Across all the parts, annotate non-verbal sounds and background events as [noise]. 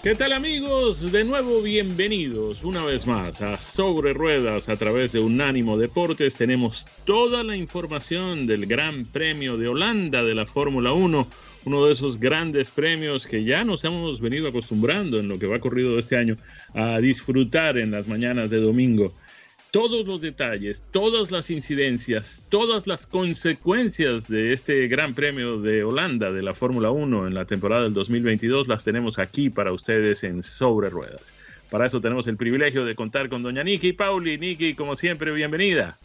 ¿Qué tal amigos? De nuevo bienvenidos una vez más a Sobre Ruedas a través de Unánimo Deportes. Tenemos toda la información del Gran Premio de Holanda de la Fórmula 1, uno de esos grandes premios que ya nos hemos venido acostumbrando en lo que va corrido este año a disfrutar en las mañanas de domingo todos los detalles, todas las incidencias, todas las consecuencias de este Gran Premio de Holanda de la Fórmula 1 en la temporada del 2022 las tenemos aquí para ustedes en Sobre Ruedas. Para eso tenemos el privilegio de contar con doña Niki Pauli. Niki, como siempre, bienvenida.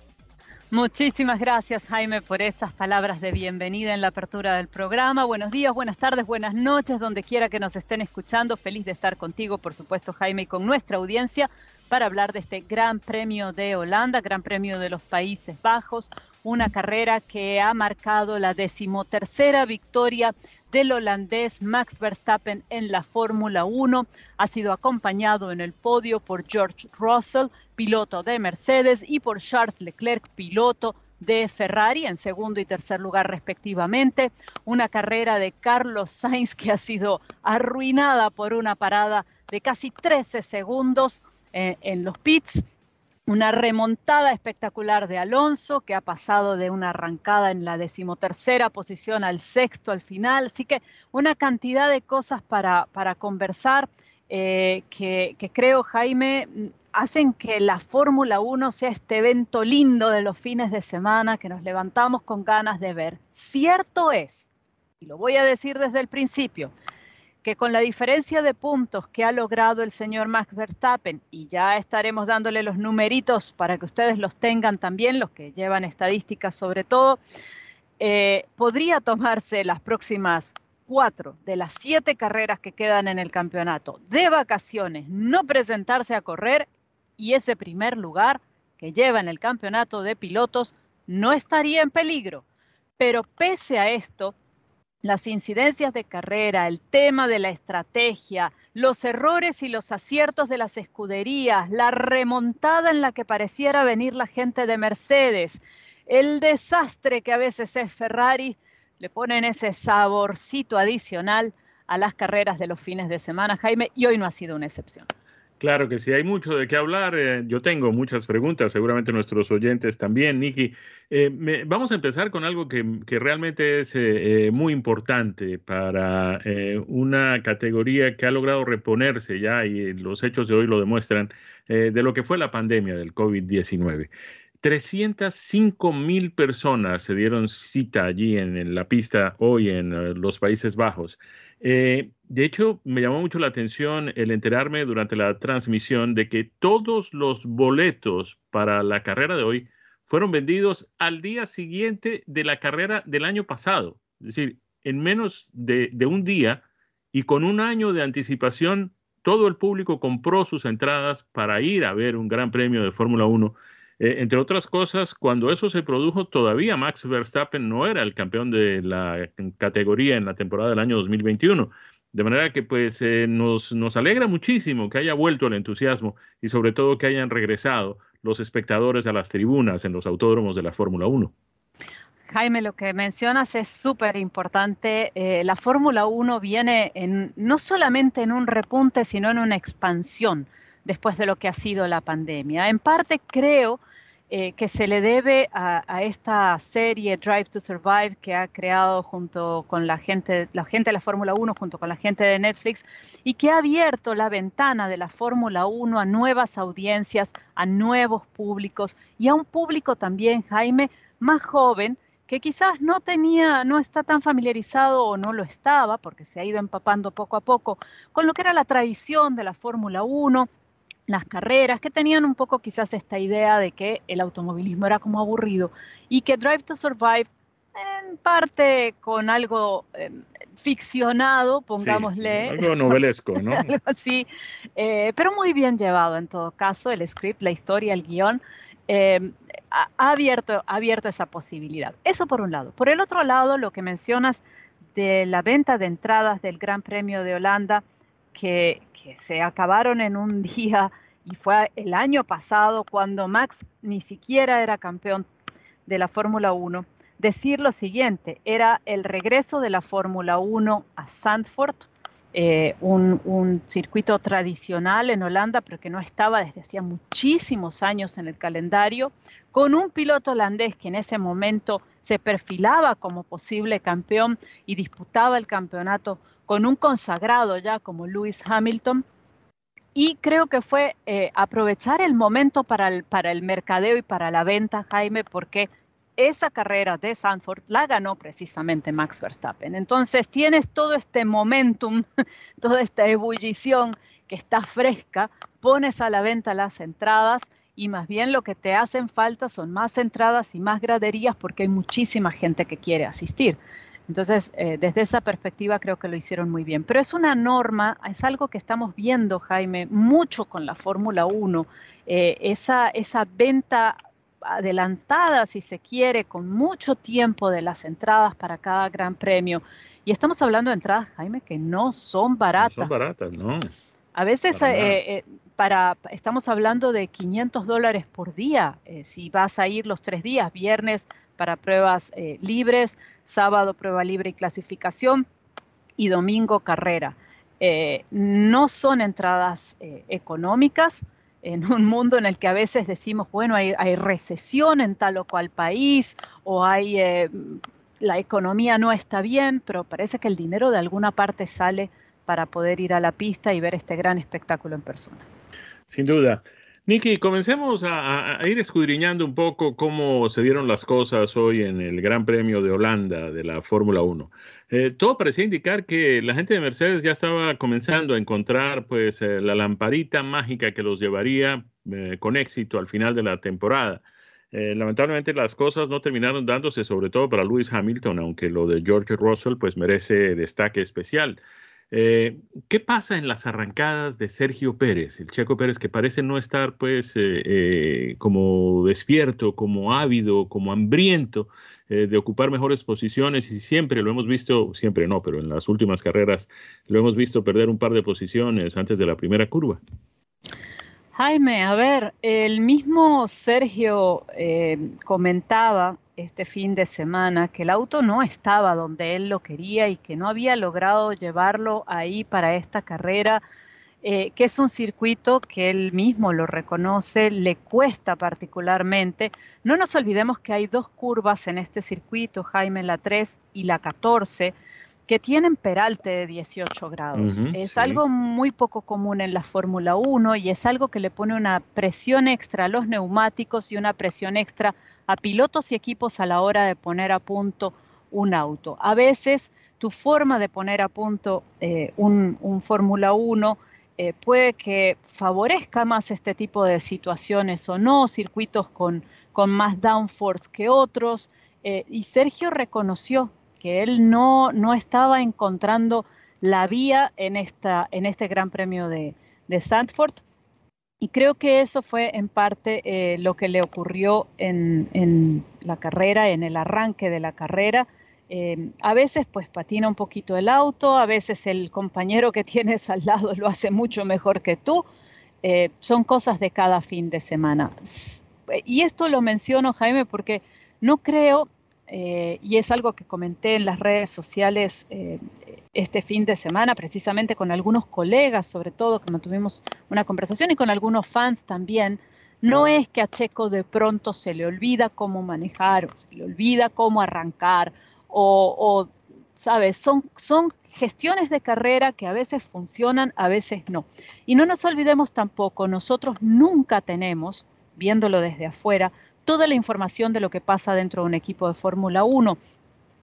Muchísimas gracias Jaime por esas palabras de bienvenida en la apertura del programa. Buenos días, buenas tardes, buenas noches, donde quiera que nos estén escuchando. Feliz de estar contigo, por supuesto Jaime, y con nuestra audiencia para hablar de este Gran Premio de Holanda, Gran Premio de los Países Bajos, una carrera que ha marcado la decimotercera victoria del holandés Max Verstappen en la Fórmula 1. Ha sido acompañado en el podio por George Russell, piloto de Mercedes, y por Charles Leclerc, piloto de Ferrari en segundo y tercer lugar respectivamente. Una carrera de Carlos Sainz que ha sido arruinada por una parada de casi 13 segundos eh, en los pits. Una remontada espectacular de Alonso, que ha pasado de una arrancada en la decimotercera posición al sexto al final. Así que una cantidad de cosas para, para conversar eh, que, que creo, Jaime, hacen que la Fórmula 1 sea este evento lindo de los fines de semana que nos levantamos con ganas de ver. Cierto es, y lo voy a decir desde el principio, que con la diferencia de puntos que ha logrado el señor Max Verstappen, y ya estaremos dándole los numeritos para que ustedes los tengan también, los que llevan estadísticas sobre todo, eh, podría tomarse las próximas cuatro de las siete carreras que quedan en el campeonato de vacaciones, no presentarse a correr y ese primer lugar que lleva en el campeonato de pilotos no estaría en peligro. Pero pese a esto, las incidencias de carrera, el tema de la estrategia, los errores y los aciertos de las escuderías, la remontada en la que pareciera venir la gente de Mercedes, el desastre que a veces es Ferrari, le ponen ese saborcito adicional a las carreras de los fines de semana, Jaime, y hoy no ha sido una excepción. Claro que sí, hay mucho de qué hablar. Eh, yo tengo muchas preguntas, seguramente nuestros oyentes también. Nicky, eh, vamos a empezar con algo que, realmente es eh, muy importante para una categoría que ha logrado reponerse ya, y los hechos de hoy lo demuestran, de lo que fue la pandemia del COVID-19. 305 mil personas se dieron cita allí en, la pista hoy en los Países Bajos. De hecho, me llamó mucho la atención el enterarme durante la transmisión de que todos los boletos para la carrera de hoy fueron vendidos al día siguiente de la carrera del año pasado. Es decir, en menos de, un día y con un año de anticipación, todo el público compró sus entradas para ir a ver un gran premio de Fórmula 1 eh, entre otras cosas, cuando eso se produjo, todavía Max Verstappen no era el campeón de la categoría en la temporada del año 2021. De manera que pues eh, nos, nos alegra muchísimo que haya vuelto el entusiasmo y sobre todo que hayan regresado los espectadores a las tribunas en los autódromos de la Fórmula 1. Jaime, lo que mencionas es súper importante. Eh, la Fórmula 1 viene en, no solamente en un repunte, sino en una expansión después de lo que ha sido la pandemia. En parte creo eh, que se le debe a, esta serie Drive to Survive que ha creado junto con la gente, la gente de la Fórmula 1, junto con la gente de Netflix, y que ha abierto la ventana de la Fórmula 1 a nuevas audiencias, a nuevos públicos y a un público también, Jaime, más joven que quizás no tenía, no está tan familiarizado o no lo estaba, porque se ha ido empapando poco a poco, con lo que era la tradición de la Fórmula 1, las carreras, que tenían un poco quizás esta idea de que el automovilismo era como aburrido y que Drive to Survive, en parte con algo em, ficcionado, pongámosle. algo novelesco, ¿no? [laughs] algo así, eh, pero muy bien llevado en todo caso, el script, la historia, el guion. Em, ha, abierto, ha abierto esa posibilidad. Eso por un lado. Por el otro lado, lo que mencionas de la venta de entradas del Gran Premio de Holanda, que, se acabaron en un [laughs] día y fue el año pasado cuando Max ni siquiera era campeón de la Fórmula 1, decir lo siguiente, era el regreso de la Fórmula 1 a Sandford, eh, un, circuito tradicional en Holanda, pero que no estaba desde hacía muchísimos años en el calendario, con un piloto holandés que en ese momento se perfilaba como posible campeón y disputaba el campeonato con un consagrado ya como Lewis Hamilton. Y creo que fue eh, aprovechar el momento para el, para el mercadeo y para la venta, Jaime, porque esa carrera de Sanford la ganó precisamente Max Verstappen. Entonces tienes todo este momentum, [laughs] toda esta ebullición que está fresca, pones a la venta las entradas y más bien lo que te hacen falta son más entradas y más graderías porque hay muchísima gente que quiere asistir. Entonces, eh, desde esa perspectiva creo que lo hicieron muy bien. Pero es una norma, es algo que estamos viendo, Jaime, mucho con la Fórmula 1, eh, esa, esa venta adelantada, si se quiere, con mucho tiempo de las entradas para cada gran premio. Y estamos hablando de entradas, Jaime, que no son baratas. No son baratas, no. A veces eh, para, estamos hablando de 500 dólares por día. si vas a ir los tres días, viernes, para pruebas eh, libres, sábado prueba libre y clasificación y domingo carrera. Eh, no son entradas eh, económicas en un mundo en el que a veces decimos, bueno, hay, recesión en tal o cual país o hay, la economía no está bien, pero parece que el dinero de alguna parte sale para poder ir a la pista y ver este gran espectáculo en persona. Sin duda. Niki, comencemos a, ir escudriñando un poco cómo se dieron las cosas hoy en el Gran Premio de Holanda de la Fórmula 1. Eh, todo parecía indicar que la gente de Mercedes ya estaba comenzando a encontrar pues eh, la lamparita mágica que los llevaría eh, con éxito al final de la temporada. lamentablemente las cosas no terminaron dándose, sobre todo para Lewis Hamilton, aunque lo de George Russell pues merece destaque especial. Eh, ¿Qué pasa en las arrancadas de Sergio Pérez, el Checo Pérez, que parece no estar pues eh, eh, como despierto, como ávido, como hambriento de ocupar mejores posiciones y siempre lo hemos visto, siempre no, pero en las últimas carreras lo hemos visto perder un par de posiciones antes de la primera curva? Jaime, a ver, el mismo Sergio comentaba este fin de semana que el auto no estaba donde él lo quería y que no había logrado llevarlo ahí para esta carrera, eh, que es un circuito que él mismo lo reconoce, le cuesta particularmente. No nos olvidemos que hay dos curvas en este circuito, Jaime, la 3 y la 14 que tienen peralte de 18 grados. es algo muy poco común en la Fórmula 1 y es algo que le pone una presión extra a los neumáticos y una presión extra a pilotos y equipos a la hora de poner a punto un auto. A veces tu forma de poner a punto eh, un, Fórmula 1 eh, puede que favorezca más este tipo de situaciones o no, circuitos con, con más downforce que otros. Eh, y Sergio reconoció que él no, no estaba encontrando la vía en, esta, en este Gran Premio de, de Sandford. Y creo que eso fue en parte eh, lo que le ocurrió en, la carrera, en el arranque de la carrera. Eh, a veces pues patina un poquito el auto, a veces el compañero que [laughs] tienes al lado lo hace mucho mejor que tú. Eh, son cosas de cada fin de semana. Y esto lo menciono, Jaime, porque no creo eh, y es algo que comenté en las redes sociales eh, este fin de semana, precisamente con algunos colegas, sobre todo, que mantuvimos una conversación y con algunos fans también. No es que a Checo de pronto se le olvida cómo manejar o se le olvida cómo arrancar o, ¿sabes? Son, son gestiones de carrera que a veces funcionan, a veces no. Y no nos olvidemos tampoco, nosotros nunca tenemos, viéndolo desde afuera, toda la información de lo que pasa dentro de un equipo de Fórmula 1.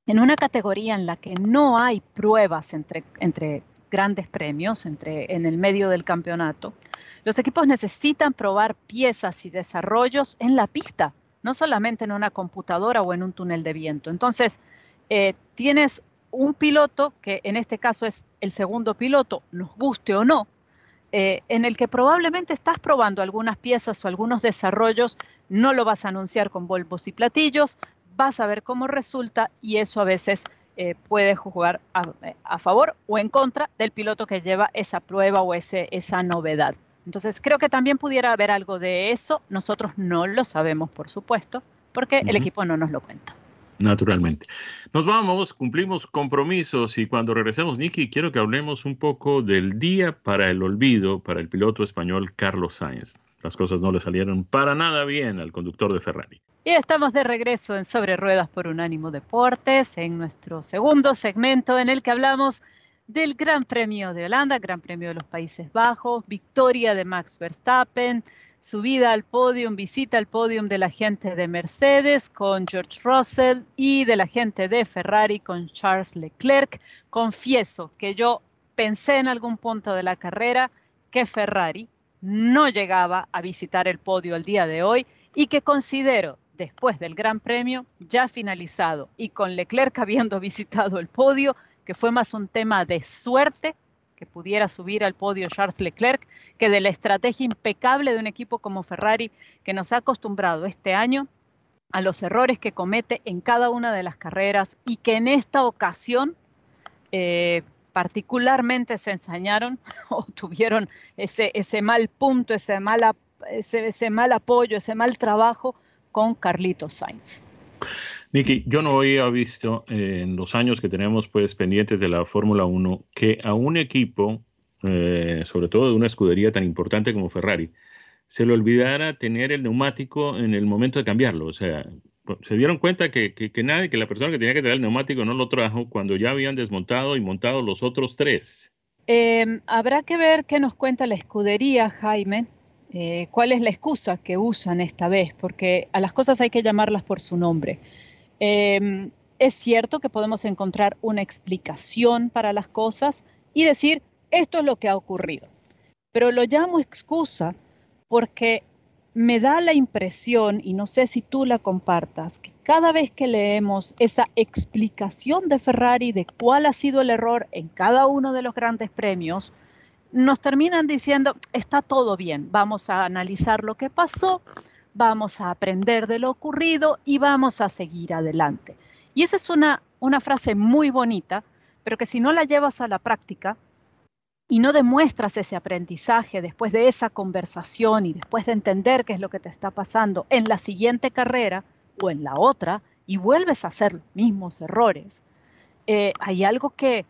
En una categoría en la que no hay pruebas entre, grandes premios entre, en el medio del campeonato, los equipos necesitan probar piezas y desarrollos en la pista, no solamente en una computadora o en un túnel de viento. Entonces, eh, tienes un piloto, que en este caso es el segundo piloto, nos guste o no, eh, en el que probablemente estás probando algunas piezas o algunos desarrollos, no lo vas a anunciar con bolbos y platillos, vas a ver cómo resulta y eso a veces eh, puede jugar a, favor o en contra del piloto que lleva esa prueba o ese, esa novedad. Entonces creo que también pudiera haber algo de eso. Nosotros no lo sabemos, por supuesto, porque el equipo no nos lo cuenta. Naturalmente. Nos vamos, cumplimos compromisos y cuando regresemos, Nicky, quiero que hablemos un poco del día para el olvido para el piloto español Carlos Sainz. Las cosas no le salieron para nada bien al conductor de Ferrari. Y estamos de regreso en Sobre Ruedas por Unánimo Deportes, en nuestro segundo segmento en el que hablamos del Gran Premio de Holanda, Gran Premio de los Países Bajos, victoria de Max Verstappen, subida al podio, visita al podio de la gente de Mercedes con George Russell y de la gente de Ferrari con Charles Leclerc. Confieso que yo pensé en algún punto de la carrera que Ferrari no llegaba a visitar el podio el día de hoy y que considero después del Gran Premio ya finalizado y con Leclerc [laughs] habiendo visitado el podio, que fue más un tema de suerte que pudiera subir al podio Charles Leclerc, que de la estrategia impecable de un equipo como Ferrari, que nos ha acostumbrado este año a los errores que comete en cada una de las carreras y que en esta ocasión eh, particularmente se ensañaron [laughs] o tuvieron ese, ese mal punto, ese mal, ese, ese mal apoyo, ese mal trabajo con Carlitos Sainz. Nicky, yo no había visto en los años que tenemos pues pendientes de la Fórmula 1 que a un equipo, eh, sobre todo de una escudería tan importante como Ferrari, se le olvidara tener el neumático en el momento de cambiarlo. O sea, se dieron cuenta que, nadie, que la persona que tenía que traer el neumático no lo trajo cuando ya habían desmontado y montado los otros tres. Em, habrá que ver qué nos cuenta la escudería, Jaime, eh, cuál es la excusa que usan esta vez, porque a las cosas hay que llamarlas por su nombre. Em, es cierto que podemos encontrar una explicación para las cosas y decir, esto es lo que ha ocurrido. Pero lo llamo excusa porque me da la impresión, y no sé si tú la compartas, que cada vez que leemos esa explicación de Ferrari de cuál ha sido el error en cada uno de los grandes premios, nos terminan diciendo, está todo bien, vamos a analizar lo que pasó, vamos a aprender de lo ocurrido y vamos a seguir adelante. Y esa es una, una frase muy bonita, pero que si no la llevas a la práctica y no demuestras ese aprendizaje después de esa conversación y después de entender qué es lo que te está pasando en la siguiente carrera o en la otra y vuelves a hacer los mismos errores, eh, hay algo que,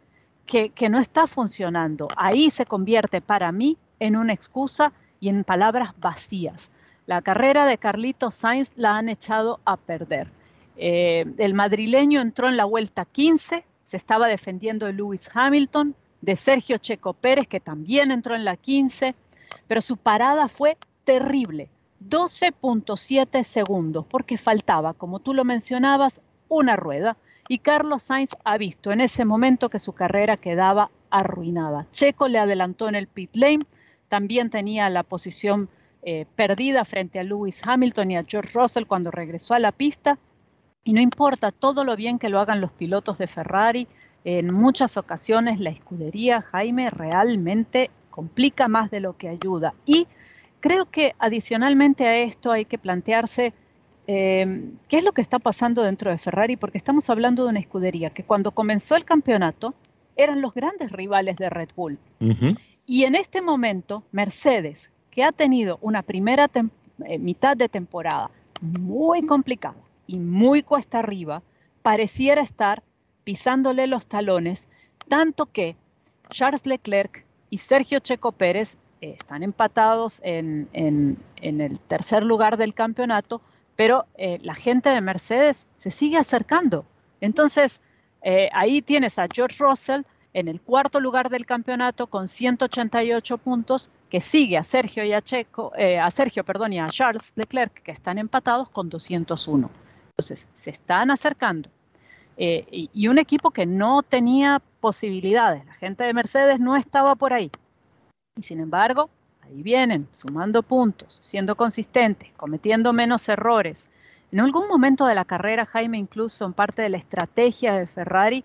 que, que no está funcionando. Ahí se convierte para mí en una excusa y en palabras vacías. La carrera de Carlito Sainz la han echado a perder. Eh, el madrileño entró en la vuelta 15, se estaba defendiendo de Lewis Hamilton, de Sergio Checo Pérez, que también entró en la 15, pero su parada fue terrible, 12.7 segundos, porque faltaba, como tú lo mencionabas, una rueda. Y Carlos Sainz ha visto en ese momento que su carrera quedaba arruinada. Checo le adelantó en el pit lane, también tenía la posición eh, perdida frente a Lewis Hamilton y a George Russell cuando regresó a la pista. Y no importa todo lo bien que lo hagan los pilotos de Ferrari, en muchas ocasiones la escudería Jaime realmente complica más de lo que ayuda. Y creo que adicionalmente a esto hay que plantearse eh, qué es lo que está pasando dentro de Ferrari, porque estamos hablando de una escudería que cuando comenzó el campeonato eran los grandes rivales de Red Bull. Y en este momento, Mercedes, que ha tenido una primera eh, mitad de temporada muy complicada y muy cuesta arriba, pareciera estar pisándole los talones, tanto que Charles Leclerc y Sergio Checo Pérez están empatados en, el tercer lugar del campeonato, pero eh, la gente de Mercedes se sigue acercando. Entonces, eh, ahí tienes a George Russell en el cuarto lugar del campeonato con 188 puntos, que sigue a Sergio y a Checo, eh, a Sergio, perdón, y a Charles Leclerc, que están empatados con 201. Entonces, se están acercando. y, un equipo que no tenía posibilidades. La gente de Mercedes no estaba por ahí. Y sin embargo, ahí vienen, sumando puntos, siendo consistentes, cometiendo menos errores. En algún momento de la carrera, Jaime, incluso en parte de la estrategia de Ferrari,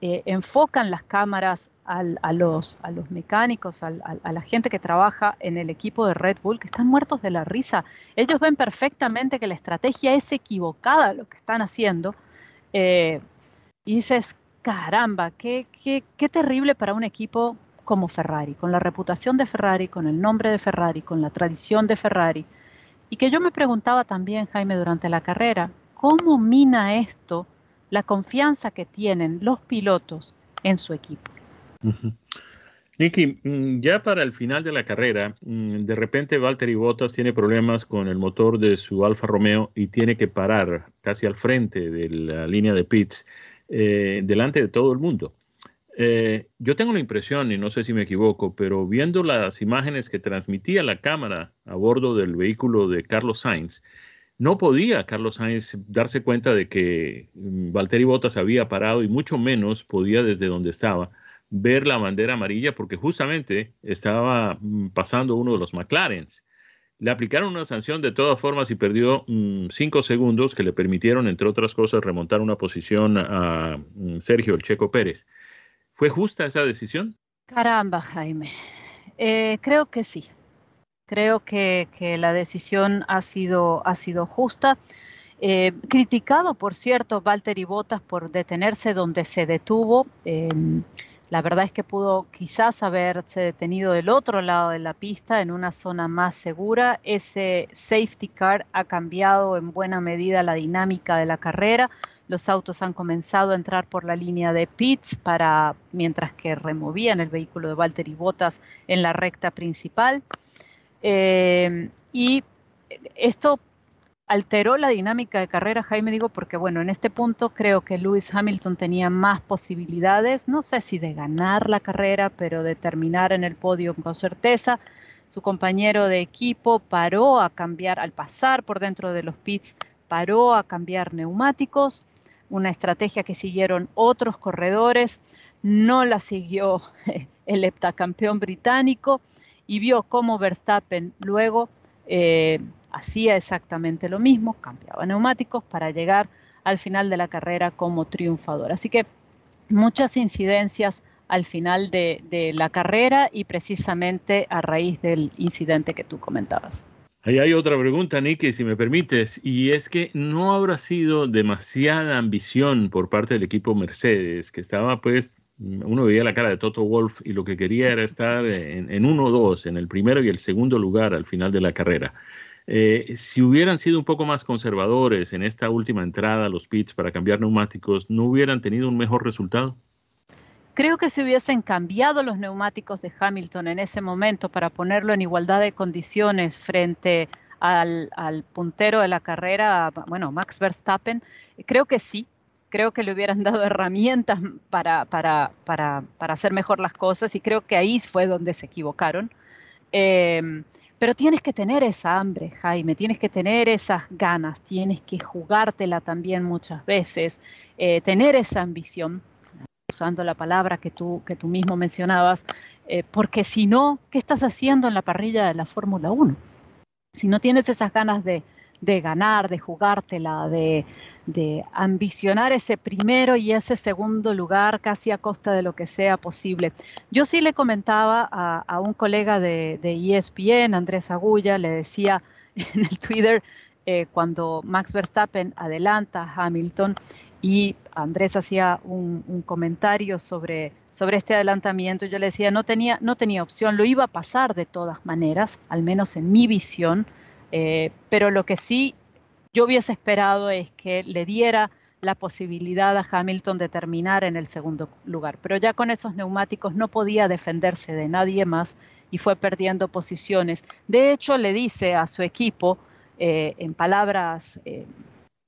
eh, enfocan las cámaras a, los, mecánicos, a la gente que trabaja en el equipo de Red Bull, que están muertos de la risa. Ellos ven perfectamente que la estrategia es equivocada lo que están haciendo. Eh, y dices, caramba, qué terrible para un equipo como Ferrari, con la reputación de Ferrari, con el nombre de Ferrari, con la tradición de Ferrari. Y que yo me preguntaba también, Jaime, durante la carrera, ¿cómo mina esto la confianza que tienen los pilotos en su equipo? Nicky, mm, ya para el final de la carrera, mm, de repente Valtteri Bottas tiene problemas con el motor de su Alfa Romeo y tiene que parar casi al frente de la línea de pits, eh, delante de todo el mundo. Eh, yo tengo la impresión, y no sé si me equivoco, pero viendo las imágenes que transmitía la cámara a bordo del vehículo de Carlos Sainz, no podía Carlos Sainz darse cuenta de que mm, Valtteri Bottas había parado y mucho menos podía desde donde estaba ver la bandera amarilla porque justamente estaba mm, pasando uno de los McLarens. Le aplicaron una sanción de todas formas y perdió mm, cinco segundos que le permitieron, entre otras cosas, remontar una posición a Sergio El Checo Pérez. ¿Fue justa esa decisión? Caramba, Jaime. Eh, creo que sí. Creo que, la decisión ha sido, ha sido justa. Eh, criticado, por cierto, Walter y Botas por detenerse donde se detuvo. Em, la verdad es que pudo quizás haberse detenido del otro lado de la pista, en una zona más segura. Ese safety car ha cambiado en buena medida la dinámica de la carrera. Los autos han comenzado a entrar por la línea de pits para mientras que removían el vehículo de Valtteri Bottas en la recta principal. Eh, y esto alteró la dinámica de carrera, Jaime, digo, porque bueno, en este punto creo que Lewis Hamilton tenía más posibilidades, no sé si de ganar la carrera, pero de terminar en el podio con certeza. Su compañero de equipo paró a cambiar, al pasar por dentro de los pits, paró a cambiar neumáticos una estrategia que siguieron otros corredores, no la siguió [laughs] el heptacampeón británico y vio cómo Verstappen luego eh, hacía exactamente lo mismo, cambiaba neumáticos para llegar al final de la carrera como triunfador. Así que muchas incidencias al final de la carrera y precisamente a raíz del incidente que tú comentabas. Ahí hay otra pregunta, Nicky, si me permites, y es que no habrá sido demasiada ambición por parte del equipo Mercedes, que estaba pues, uno veía la cara de Toto Wolf y lo que quería era estar en, en uno o dos, en el primero y el segundo lugar al final de la carrera. Eh, si hubieran sido un poco más conservadores en esta última entrada a los pits para cambiar neumáticos, ¿no hubieran tenido un mejor resultado? Creo que si hubiesen cambiado los neumáticos de Hamilton en ese momento para ponerlo en igualdad de condiciones frente al, puntero de la carrera, bueno, Max Verstappen, creo que sí, creo que le hubieran dado [laughs] herramientas para, para, para, para, hacer mejor las cosas y creo que ahí fue donde se equivocaron. Em, pero tienes que tener esa hambre, Jaime, tienes que tener esas ganas, tienes que jugártela también muchas veces, eh, tener esa ambición usando la palabra que tú, que tú mismo mencionabas, eh, porque si no, ¿qué estás haciendo en la parrilla de la Fórmula 1? Si no tienes esas ganas de, ganar, de jugártela, de, de, ambicionar ese primero y ese segundo lugar casi a costa de lo que sea posible. Yo sí le comentaba a, un colega de, de, ESPN, Andrés Agulla, le decía [laughs] en el Twitter, eh, cuando Max Verstappen adelanta a Hamilton, y Andrés hacía un, comentario sobre, sobre este adelantamiento. Yo le decía, no tenía, no tenía opción, lo iba a pasar de todas maneras, al menos en mi visión, eh, pero lo que sí yo hubiese esperado es que le diera la posibilidad a Hamilton de terminar en el segundo lugar. Pero ya con esos neumáticos no podía defenderse de nadie más y fue perdiendo posiciones. De hecho, le dice a su equipo, eh, en palabras eh,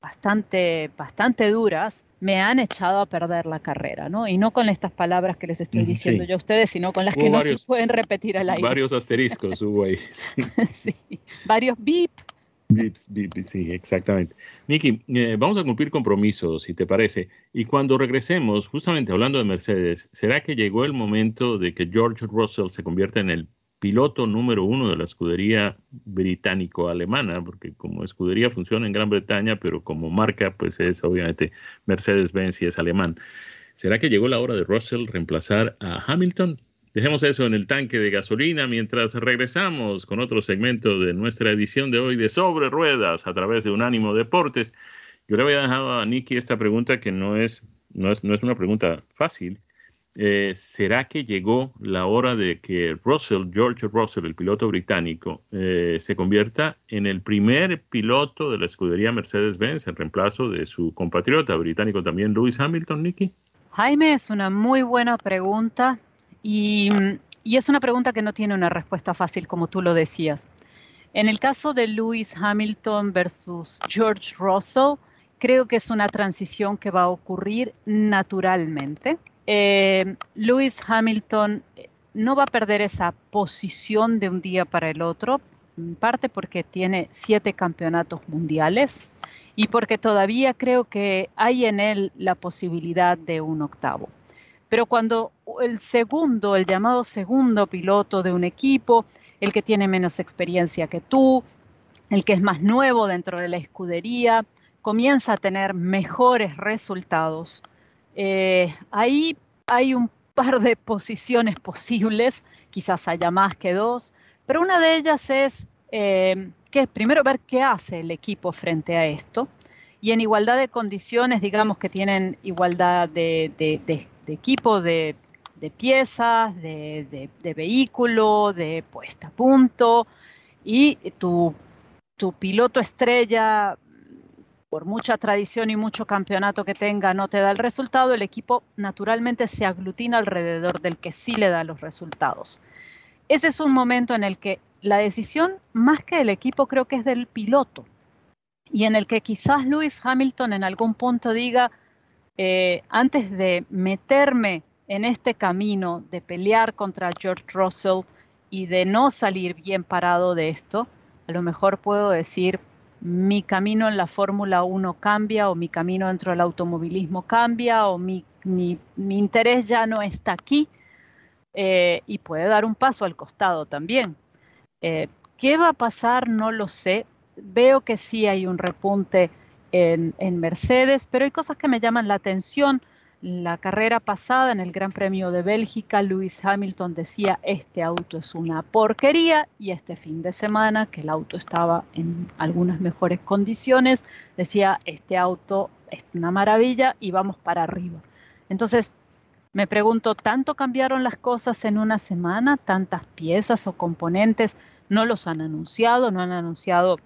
bastante, bastante duras, me han echado a perder la carrera, ¿no? Y no con estas palabras que les estoy diciendo yo a ustedes, sino con las que no se pueden repetir al aire. Varios asteriscos hubo ahí. [laughs] sí, varios beep. Sí, exactamente. Nicky, eh, vamos a cumplir compromisos, si te parece. Y cuando regresemos, justamente hablando de Mercedes, ¿será que llegó el momento de que George Russell se convierta en el piloto número uno de la escudería británico-alemana, porque como escudería funciona en Gran Bretaña, pero como marca, pues es obviamente Mercedes-Benz y es alemán. ¿Será que llegó la hora de Russell reemplazar a Hamilton? Dejemos eso en el tanque de gasolina mientras regresamos con otro segmento de nuestra edición de hoy de Sobre Ruedas a través de Unánimo Deportes. Yo le había dejado a Nicky esta pregunta que no es, no es, no es una pregunta fácil eh, ¿será que llegó la hora de que Russell, George Russell, el piloto británico, eh, se convierta en el primer piloto de la escudería Mercedes-Benz en reemplazo de su compatriota británico también, Lewis Hamilton, Nicky? Jaime, es una muy buena pregunta y, es una pregunta que no tiene una respuesta fácil, como tú lo decías. En el caso de Lewis Hamilton versus George Russell, creo que es una transición que va a ocurrir naturalmente eh, Lewis Hamilton eh, no va a perder esa posición de un día para el otro, en parte porque tiene siete campeonatos mundiales y porque todavía creo que hay en él la posibilidad de un octavo. Pero cuando el segundo, el llamado segundo piloto de un equipo, el que tiene menos experiencia que tú, el que es más nuevo dentro de la escudería, comienza a tener mejores resultados, eh, ahí hay un par de posiciones posibles, quizás haya más que dos, pero una de ellas es eh, que primero ver qué hace el equipo frente a esto y en igualdad de condiciones, digamos que tienen igualdad de, equipo, de, piezas, de, vehículo, de puesta a punto y tu, tu piloto estrella por mucha tradición y mucho campeonato que tenga, no te da el resultado, el equipo naturalmente se aglutina alrededor del que sí le da los resultados. Ese es un momento en el que la decisión, más que del equipo, creo que es del piloto. Y en el que quizás Lewis Hamilton en algún punto diga, eh, antes de meterme en este camino de pelear contra George Russell y de no salir bien parado de esto, a lo mejor puedo decir, mi camino en la Fórmula 1 cambia o mi camino dentro del automovilismo cambia o mi, interés ya no está aquí eh, y puede dar un paso al costado también. Eh, ¿Qué va a pasar? No lo sé. Veo que sí hay un repunte en, en Mercedes, pero hay cosas que me llaman la atención la carrera pasada en el Gran Premio de Bélgica, Lewis Hamilton decía, este auto es una porquería y este fin de semana, que el auto estaba en algunas mejores condiciones, decía, este auto es una maravilla y vamos para arriba. Entonces, me pregunto, ¿tanto cambiaron las cosas en una semana? ¿Tantas piezas o componentes no los han anunciado? ¿No han anunciado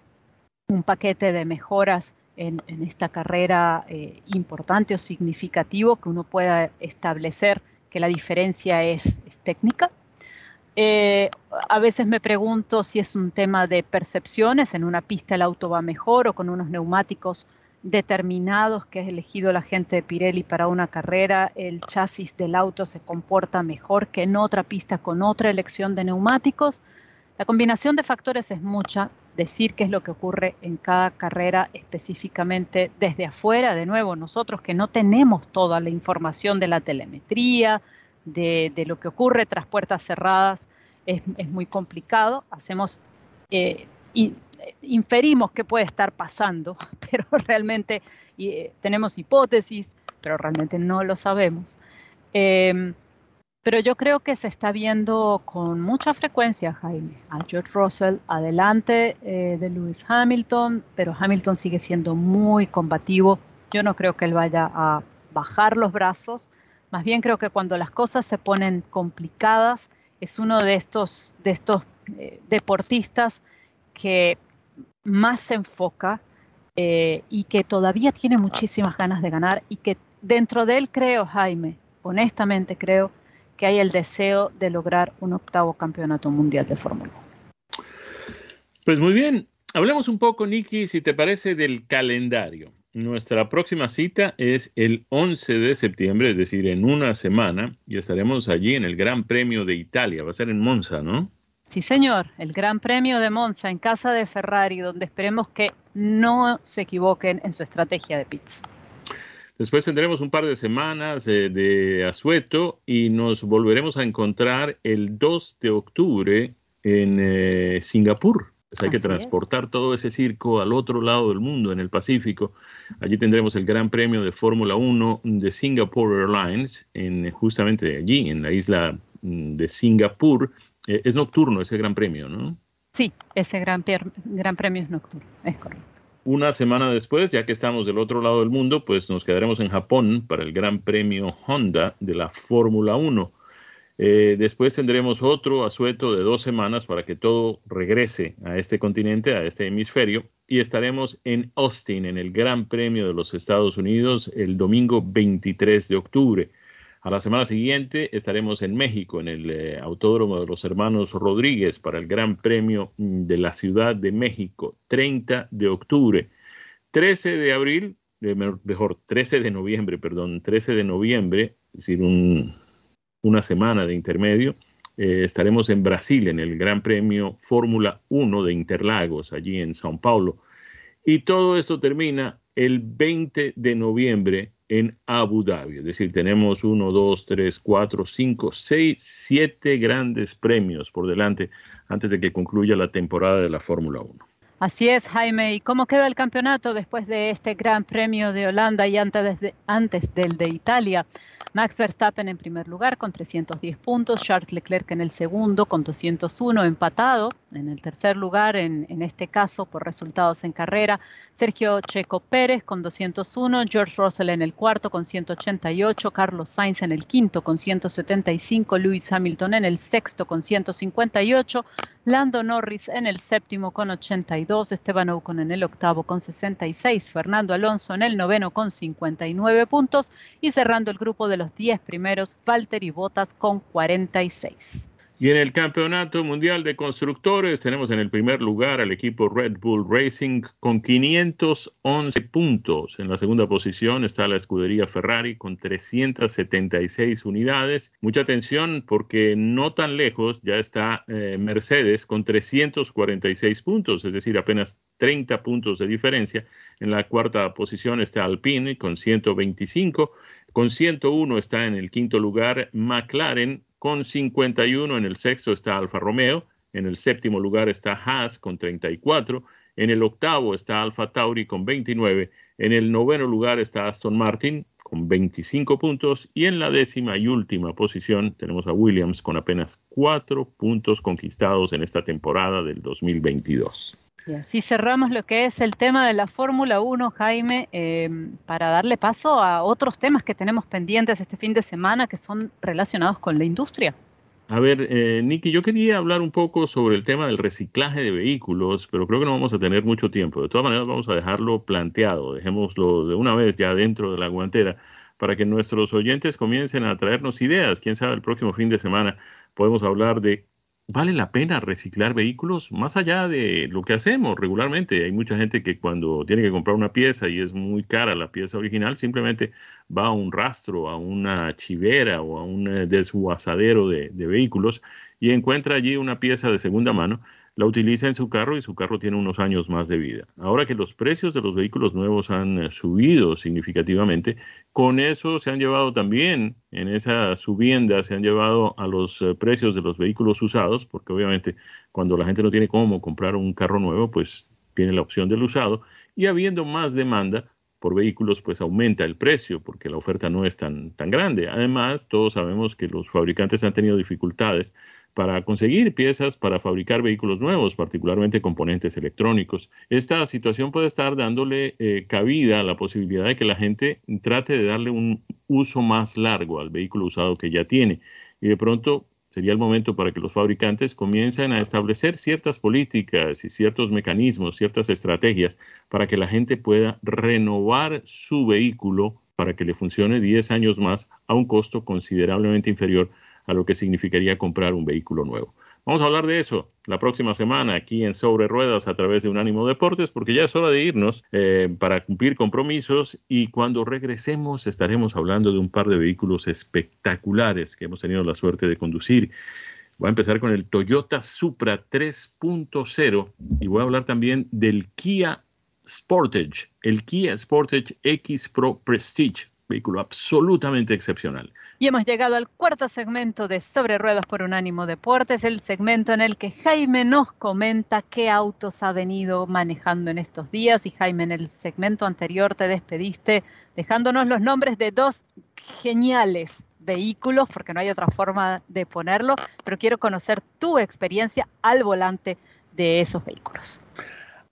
un paquete de mejoras en, esta carrera eh, importante o significativo que uno pueda establecer que la diferencia es, técnica. Eh, a veces me pregunto si es un tema de percepciones, en una pista el auto va mejor o con unos neumáticos determinados que ha elegido la gente de Pirelli para una carrera, el chasis del auto se comporta mejor que en otra pista con otra elección de neumáticos. La combinación de factores es mucha decir qué es lo que ocurre en cada carrera específicamente desde afuera, de nuevo, nosotros que no tenemos toda la información de la telemetría, de, lo que ocurre tras puertas cerradas, es, muy complicado. Hacemos, eh, inferimos qué puede estar pasando, [laughs] pero realmente eh, tenemos hipótesis, pero realmente no lo sabemos. Em, pero yo creo que se está viendo con mucha frecuencia, Jaime, a George Russell adelante eh, de Lewis Hamilton, pero Hamilton sigue siendo muy combativo. Yo no creo que él vaya a bajar los brazos. Más bien creo que cuando las cosas se ponen complicadas, es uno de estos, de estos eh, deportistas que más se enfoca eh, y que todavía tiene muchísimas ganas de ganar y que dentro de él creo, Jaime, honestamente creo que hay el deseo de lograr un octavo campeonato mundial de Fórmula 1. Pues muy bien, hablemos un poco, Nicky, si te parece, del calendario. Nuestra próxima cita es el 11 de septiembre, es decir, en una semana, y estaremos allí en el Gran Premio de Italia. Va a ser en Monza, ¿no? Sí, señor, el Gran Premio de Monza en casa de Ferrari, donde esperemos que no se equivoquen en su estrategia de pits. Después tendremos un par de semanas de asueto y nos volveremos a encontrar el 2 de octubre en eh, Singapur. Pues hay que transportar todo ese circo al otro lado del mundo, en el Pacífico. Allí tendremos el Gran Premio de Fórmula 1 de Singapore Airlines, en, justamente allí, en la isla mm, de Singapur eh, es nocturno ese Gran Premio, ¿no? Sí, ese gran, gran Premio es nocturno, es correcto. Una semana después, ya que estamos del otro lado del mundo, pues nos quedaremos en Japón para el Gran Premio Honda de la Fórmula 1. Eh, después tendremos otro asueto de dos semanas para que todo regrese a este continente, a este hemisferio, y estaremos en Austin, en el Gran Premio de los Estados Unidos, el domingo 23 de octubre. A la semana siguiente estaremos en México, en el eh, Autódromo de los Hermanos Rodríguez, para el Gran Premio mm, de la Ciudad de México, 30 de octubre. 13 de abril, eh, mejor, 13 de noviembre, perdón, 13 de noviembre, es decir, una semana de intermedio, eh, estaremos en Brasil, en el Gran Premio Fórmula 1 de Interlagos, allí en São Paulo. Y todo esto termina el 20 de noviembre en Abu Dhabi. Es decir, tenemos uno, dos, tres, cuatro, cinco, seis, siete grandes premios por delante antes de que concluya la temporada de la Fórmula 1. Así es, Jaime. ¿Y cómo queda el campeonato después de este Gran Premio de Holanda y antes, antes del de Italia? Max Verstappen en primer lugar con 310 puntos, Charles Leclerc en el segundo con 201, empatado en el tercer lugar, en, en este caso por resultados en carrera, Sergio Checo Pérez con 201, George Russell en el cuarto con 188, Carlos Sainz en el quinto con 175, Lewis Hamilton en el sexto con 158, Lando Norris en el séptimo con 82, Esteban Ocon en el octavo con 66, Fernando Alonso en el noveno con 59 puntos y cerrando el grupo de los 10 primeros, Valtteri Bottas con 46. Y en el Campeonato Mundial de Constructores tenemos en el primer lugar al equipo Red Bull Racing con 511 puntos. En la segunda posición está la escudería Ferrari con 376 unidades. Mucha atención porque no tan lejos ya está eh, Mercedes con 346 puntos, es decir, apenas 30 puntos de diferencia. En la cuarta posición está Alpine con 125. Con 101 está en el quinto lugar McLaren con 51. En el sexto está Alfa Romeo. En el séptimo lugar está Haas con 34. En el octavo está Alfa Tauri con 29. En el noveno lugar está Aston Martin con 25 puntos. Y en la décima y última posición tenemos a Williams con apenas 4 puntos conquistados en esta temporada del 2022. Y así cerramos lo que es el tema de la Fórmula 1, Jaime, em, para darle paso a otros temas que tenemos pendientes este fin de semana que son relacionados con la industria. A ver, eh, Nicky, yo quería hablar un poco sobre el tema del reciclaje de vehículos, pero creo que no vamos a tener mucho tiempo. De todas maneras, vamos a dejarlo planteado, dejémoslo de una vez ya dentro de la guantera para que nuestros oyentes comiencen a traernos ideas. Quién sabe, el próximo fin de semana podemos hablar de ¿Vale la pena reciclar vehículos más allá de lo que hacemos regularmente? Hay mucha gente que cuando tiene que comprar una pieza y es muy cara la pieza original, simplemente va a un rastro, a una chivera o a un eh, desguazadero de, de vehículos y encuentra allí una pieza de segunda mano la utiliza en su carro y su carro tiene unos años más de vida. Ahora que los precios de los vehículos nuevos han eh, subido significativamente, con eso se han llevado también, en esa subienda, se han llevado a los eh, precios de los vehículos usados, porque obviamente cuando la gente no tiene cómo comprar un carro nuevo, pues tiene la opción del usado, y habiendo más demanda, por vehículos, pues aumenta el precio porque la oferta no es tan, tan grande. Además, todos sabemos que los fabricantes han tenido dificultades para conseguir piezas para fabricar vehículos nuevos, particularmente componentes electrónicos. Esta situación puede estar dándole eh, cabida a la posibilidad de que la gente trate de darle un uso más largo al vehículo usado que ya tiene y de pronto sería el momento para que los fabricantes comiencen a establecer ciertas políticas y ciertos mecanismos, ciertas estrategias para que la gente pueda renovar su vehículo para que le funcione 10 años más a un costo considerablemente inferior a lo que significaría comprar un vehículo nuevo. Vamos a hablar de eso la próxima semana aquí en Sobre Ruedas a través de Unánimo Deportes, porque ya es hora de irnos eh, para cumplir compromisos y cuando regresemos estaremos hablando de un par de vehículos espectaculares que hemos tenido la suerte de conducir. Voy a empezar con el Toyota Supra 3.0 y voy a hablar también del Kia Sportage, el Kia Sportage X Pro Prestige vehículo absolutamente excepcional. Y hemos llegado al cuarto segmento de Sobre Ruedas por Unánimo Deportes, el segmento en el que Jaime nos comenta qué autos ha venido manejando en estos días. Y Jaime, en el segmento anterior te despediste dejándonos los nombres de dos geniales vehículos, porque no hay otra forma de ponerlo, pero quiero conocer tu experiencia al volante de esos vehículos.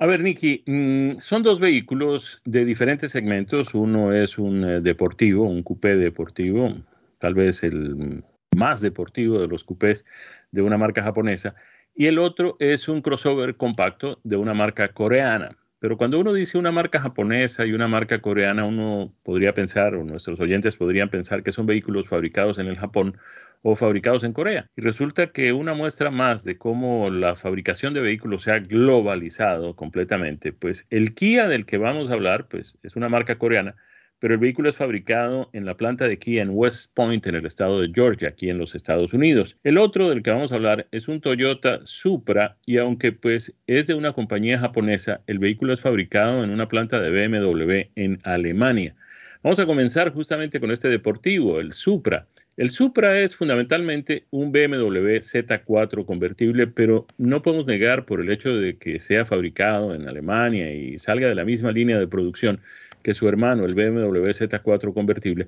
A ver, Nicky, mm, son dos vehículos de diferentes segmentos. Uno es un eh, deportivo, un coupé deportivo, tal vez el más deportivo de los coupés de una marca japonesa. Y el otro es un crossover compacto de una marca coreana. Pero cuando uno dice una marca japonesa y una marca coreana, uno podría pensar, o nuestros oyentes podrían pensar que son vehículos fabricados en el Japón o fabricados en Corea. Y resulta que una muestra más de cómo la fabricación de vehículos se ha globalizado completamente, pues el Kia del que vamos a hablar, pues es una marca coreana, pero el vehículo es fabricado en la planta de Kia en West Point, en el estado de Georgia, aquí en los Estados Unidos. El otro del que vamos a hablar es un Toyota Supra y aunque pues es de una compañía japonesa, el vehículo es fabricado en una planta de BMW en Alemania. Vamos a comenzar justamente con este deportivo, el Supra. El Supra es fundamentalmente un BMW Z4 convertible, pero no podemos negar por el hecho de que sea fabricado en Alemania y salga de la misma línea de producción que su hermano, el BMW Z4 convertible,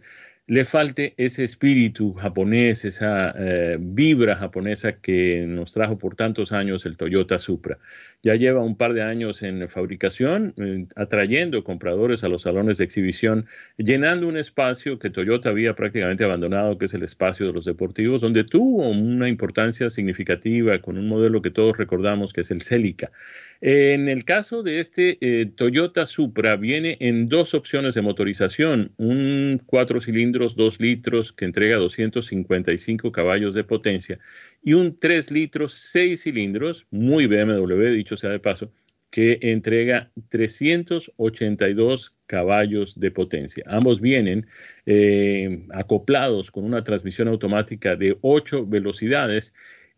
le falte ese espíritu japonés, esa eh, vibra japonesa que nos trajo por tantos años el Toyota Supra. Ya lleva un par de años en fabricación, eh, atrayendo compradores a los salones de exhibición, llenando un espacio que Toyota había prácticamente abandonado, que es el espacio de los deportivos, donde tuvo una importancia significativa con un modelo que todos recordamos, que es el Celica. En el caso de este eh, Toyota Supra, viene en dos opciones de motorización, un cuatro cilindros, dos litros, que entrega 255 caballos de potencia, y un 3 litros, 6 cilindros, muy BMW, dicho sea de paso, que entrega 382 caballos de potencia. Ambos vienen eh, acoplados con una transmisión automática de 8 velocidades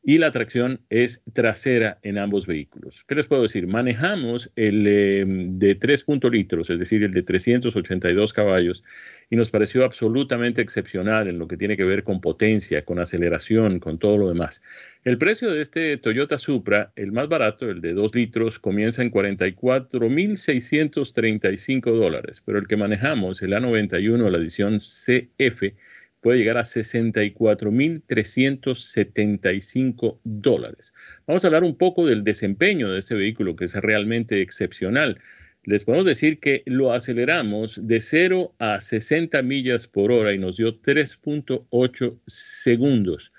y la tracción es trasera en ambos vehículos. ¿Qué les puedo decir? Manejamos el eh, de 3 litros, es decir, el de 382 caballos, y nos pareció absolutamente excepcional en lo que tiene que ver con potencia, con aceleración, con todo lo demás. El precio de este Toyota Supra, el más barato, el de 2 litros, comienza en 44.635 dólares, pero el que manejamos, el A91, la edición CF, puede llegar a 64.375 dólares. Vamos a hablar un poco del desempeño de este vehículo, que es realmente excepcional. Les podemos decir que lo aceleramos de 0 a 60 millas por hora y nos dio 3.8 segundos.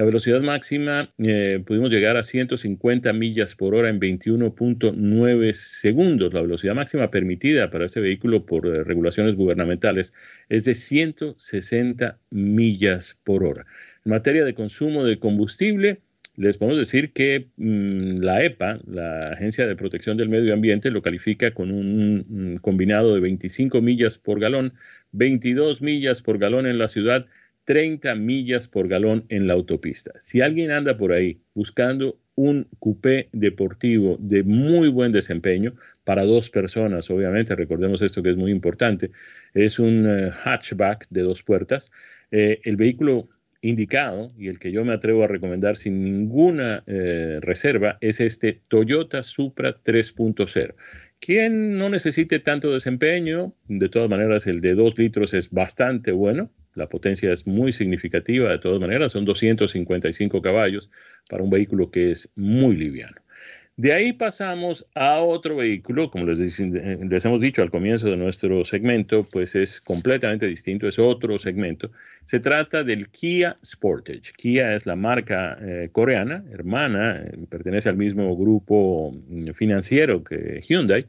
La velocidad máxima eh, pudimos llegar a 150 millas por hora en 21.9 segundos. La velocidad máxima permitida para este vehículo por eh, regulaciones gubernamentales es de 160 millas por hora. En materia de consumo de combustible, les podemos decir que mm, la EPA, la Agencia de Protección del Medio Ambiente, lo califica con un combinado de 25 millas por galón, 22 millas por galón en la ciudad 30 millas por galón en la autopista. Si alguien anda por ahí buscando un coupé deportivo de muy buen desempeño para dos personas, obviamente, recordemos esto que es muy importante, es un eh, hatchback de dos puertas. Eh, el vehículo indicado y el que yo me atrevo a recomendar sin ninguna eh, reserva es este Toyota Supra 3.0. Quien no necesite tanto desempeño, de todas maneras el de 2 litros es bastante bueno, la potencia es muy significativa, de todas maneras, son 255 caballos para un vehículo que es muy liviano. De ahí pasamos a otro vehículo, como les, les, hemos dicho al comienzo de nuestro segmento, pues es completamente distinto, es otro segmento. Se trata del Kia Sportage. Kia es la marca eh, coreana, hermana, eh, pertenece al mismo grupo mm, financiero que Hyundai.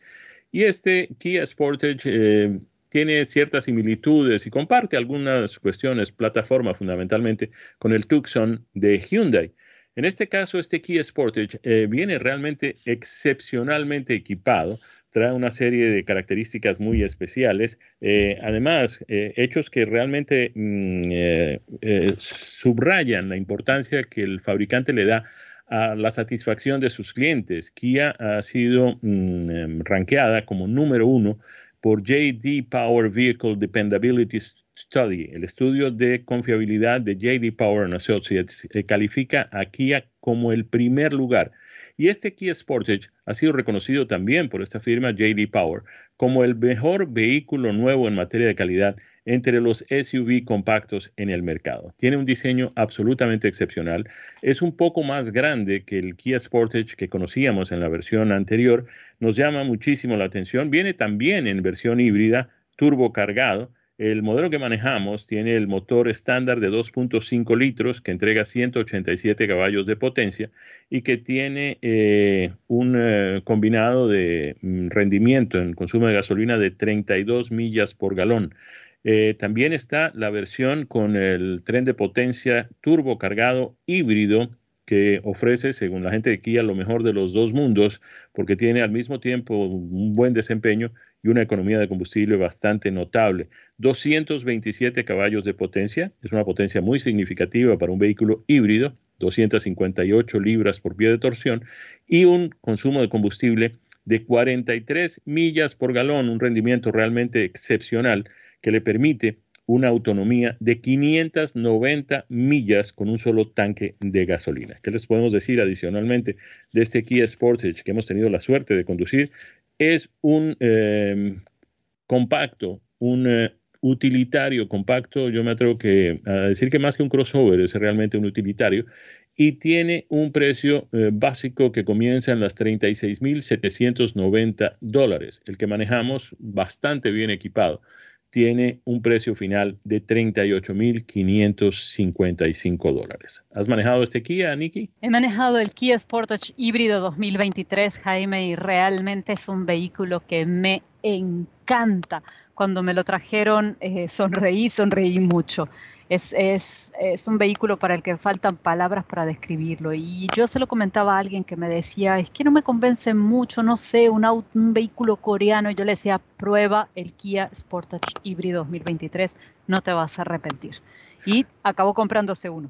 Y este Kia Sportage eh, tiene ciertas similitudes y comparte algunas cuestiones, plataforma fundamentalmente, con el Tucson de Hyundai. En este caso, este Kia Sportage eh, viene realmente excepcionalmente equipado, trae una serie de características muy especiales, eh, además, eh, hechos que realmente mm, subrayan la importancia que el fabricante le da a la satisfacción de sus clientes. Kia ha sido mm, rankeada como número uno por JD Power Vehicle Dependability Study, el estudio de confiabilidad de JD Power Associates, califica a Kia como el primer lugar. Y este Kia Sportage ha sido reconocido también por esta firma JD Power como el mejor vehículo nuevo en materia de calidad entre los SUV compactos en el mercado. Tiene un diseño absolutamente excepcional. Es un poco más grande que el Kia Sportage que conocíamos en la versión anterior. Nos llama muchísimo la atención. Viene también en versión híbrida, turbo cargado el modelo que manejamos tiene el motor estándar de 2.5 litros que entrega 187 caballos de potencia y que tiene eh, un eh, combinado de mm, rendimiento en consumo de gasolina de 32 millas por galón. Eh, también está la versión con el tren de potencia turbo cargado híbrido que ofrece, según la gente de Kia, lo mejor de los dos mundos, porque tiene al mismo tiempo un buen desempeño y una economía de combustible bastante notable. 227 caballos de potencia, es una potencia muy significativa para un vehículo híbrido, 258 libras por pie de torsión, y un consumo de combustible de 43 millas por galón, un rendimiento realmente excepcional que le permite una autonomía de 590 millas con un solo tanque de gasolina. ¿Qué les podemos decir adicionalmente de este Kia Sportage que hemos tenido la suerte de conducir? Es un eh, compacto, un eh, utilitario compacto, yo me atrevo que, a decir que más que un crossover es realmente un utilitario. Y tiene un precio eh, básico que comienza en las 36.790 dólares, el que manejamos bastante bien equipado tiene un precio final de 38.555 dólares. ¿Has manejado este Kia, Nikki? He manejado el Kia Sportage híbrido 2023, Jaime, y realmente es un vehículo que me encanta. Cuando me lo trajeron, eh, sonreí, sonreí mucho. Es, es, es, un vehículo para el que faltan palabras para describirlo. Y yo se lo comentaba a alguien que me decía, es que no me convence mucho, no sé, un, un vehículo coreano. Y yo le decía, prueba el Kia Sportage híbrido 2023, no te vas a arrepentir. Y acabó comprándose uno.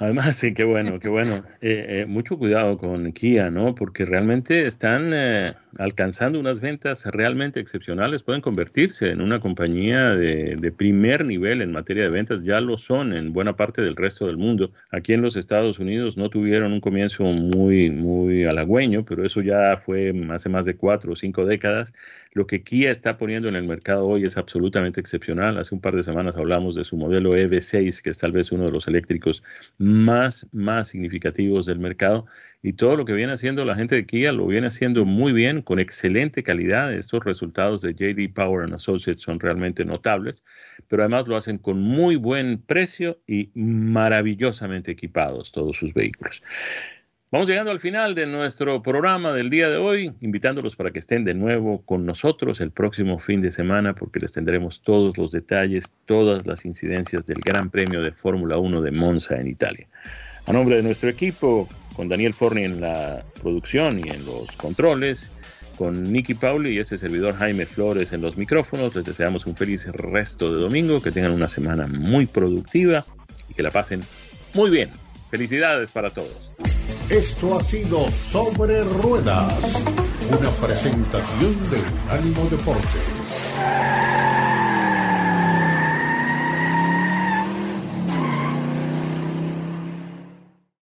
Además, sí, qué bueno, qué bueno. Eh, eh, mucho cuidado con Kia, ¿no? Porque realmente están eh, alcanzando unas ventas realmente excepcionales. Pueden convertirse en una compañía de, primer nivel en materia de ventas. Ya lo son en buena parte del resto del mundo. Aquí en los Estados Unidos no tuvieron un comienzo muy, muy halagüeño, pero eso ya fue hace más de cuatro o cinco décadas. Lo que Kia está poniendo en el mercado hoy es absolutamente excepcional. Hace un par de semanas hablamos de su modelo EV6, que es tal vez uno de los eléctricos más, más significativos del mercado. Y todo lo que viene haciendo la gente de Kia lo viene haciendo muy bien, con excelente calidad. Estos resultados de JD Power and Associates son realmente notables, pero además lo hacen con muy buen precio y maravillosamente equipados todos sus vehículos. Vamos llegando al final de nuestro programa del día de hoy, invitándolos para que estén de nuevo con nosotros el próximo fin de semana, porque les tendremos todos los detalles, todas las incidencias del Gran Premio de Fórmula 1 de Monza en Italia. A nombre de nuestro equipo, con Daniel Forni en la producción y en los controles, con Nicky Pauli y ese servidor Jaime Flores en los micrófonos, les deseamos un feliz resto de domingo, que tengan una semana muy productiva y que la pasen muy bien. Felicidades para todos. Esto ha sido Sobre Ruedas, una presentación de Unánimo Deportes.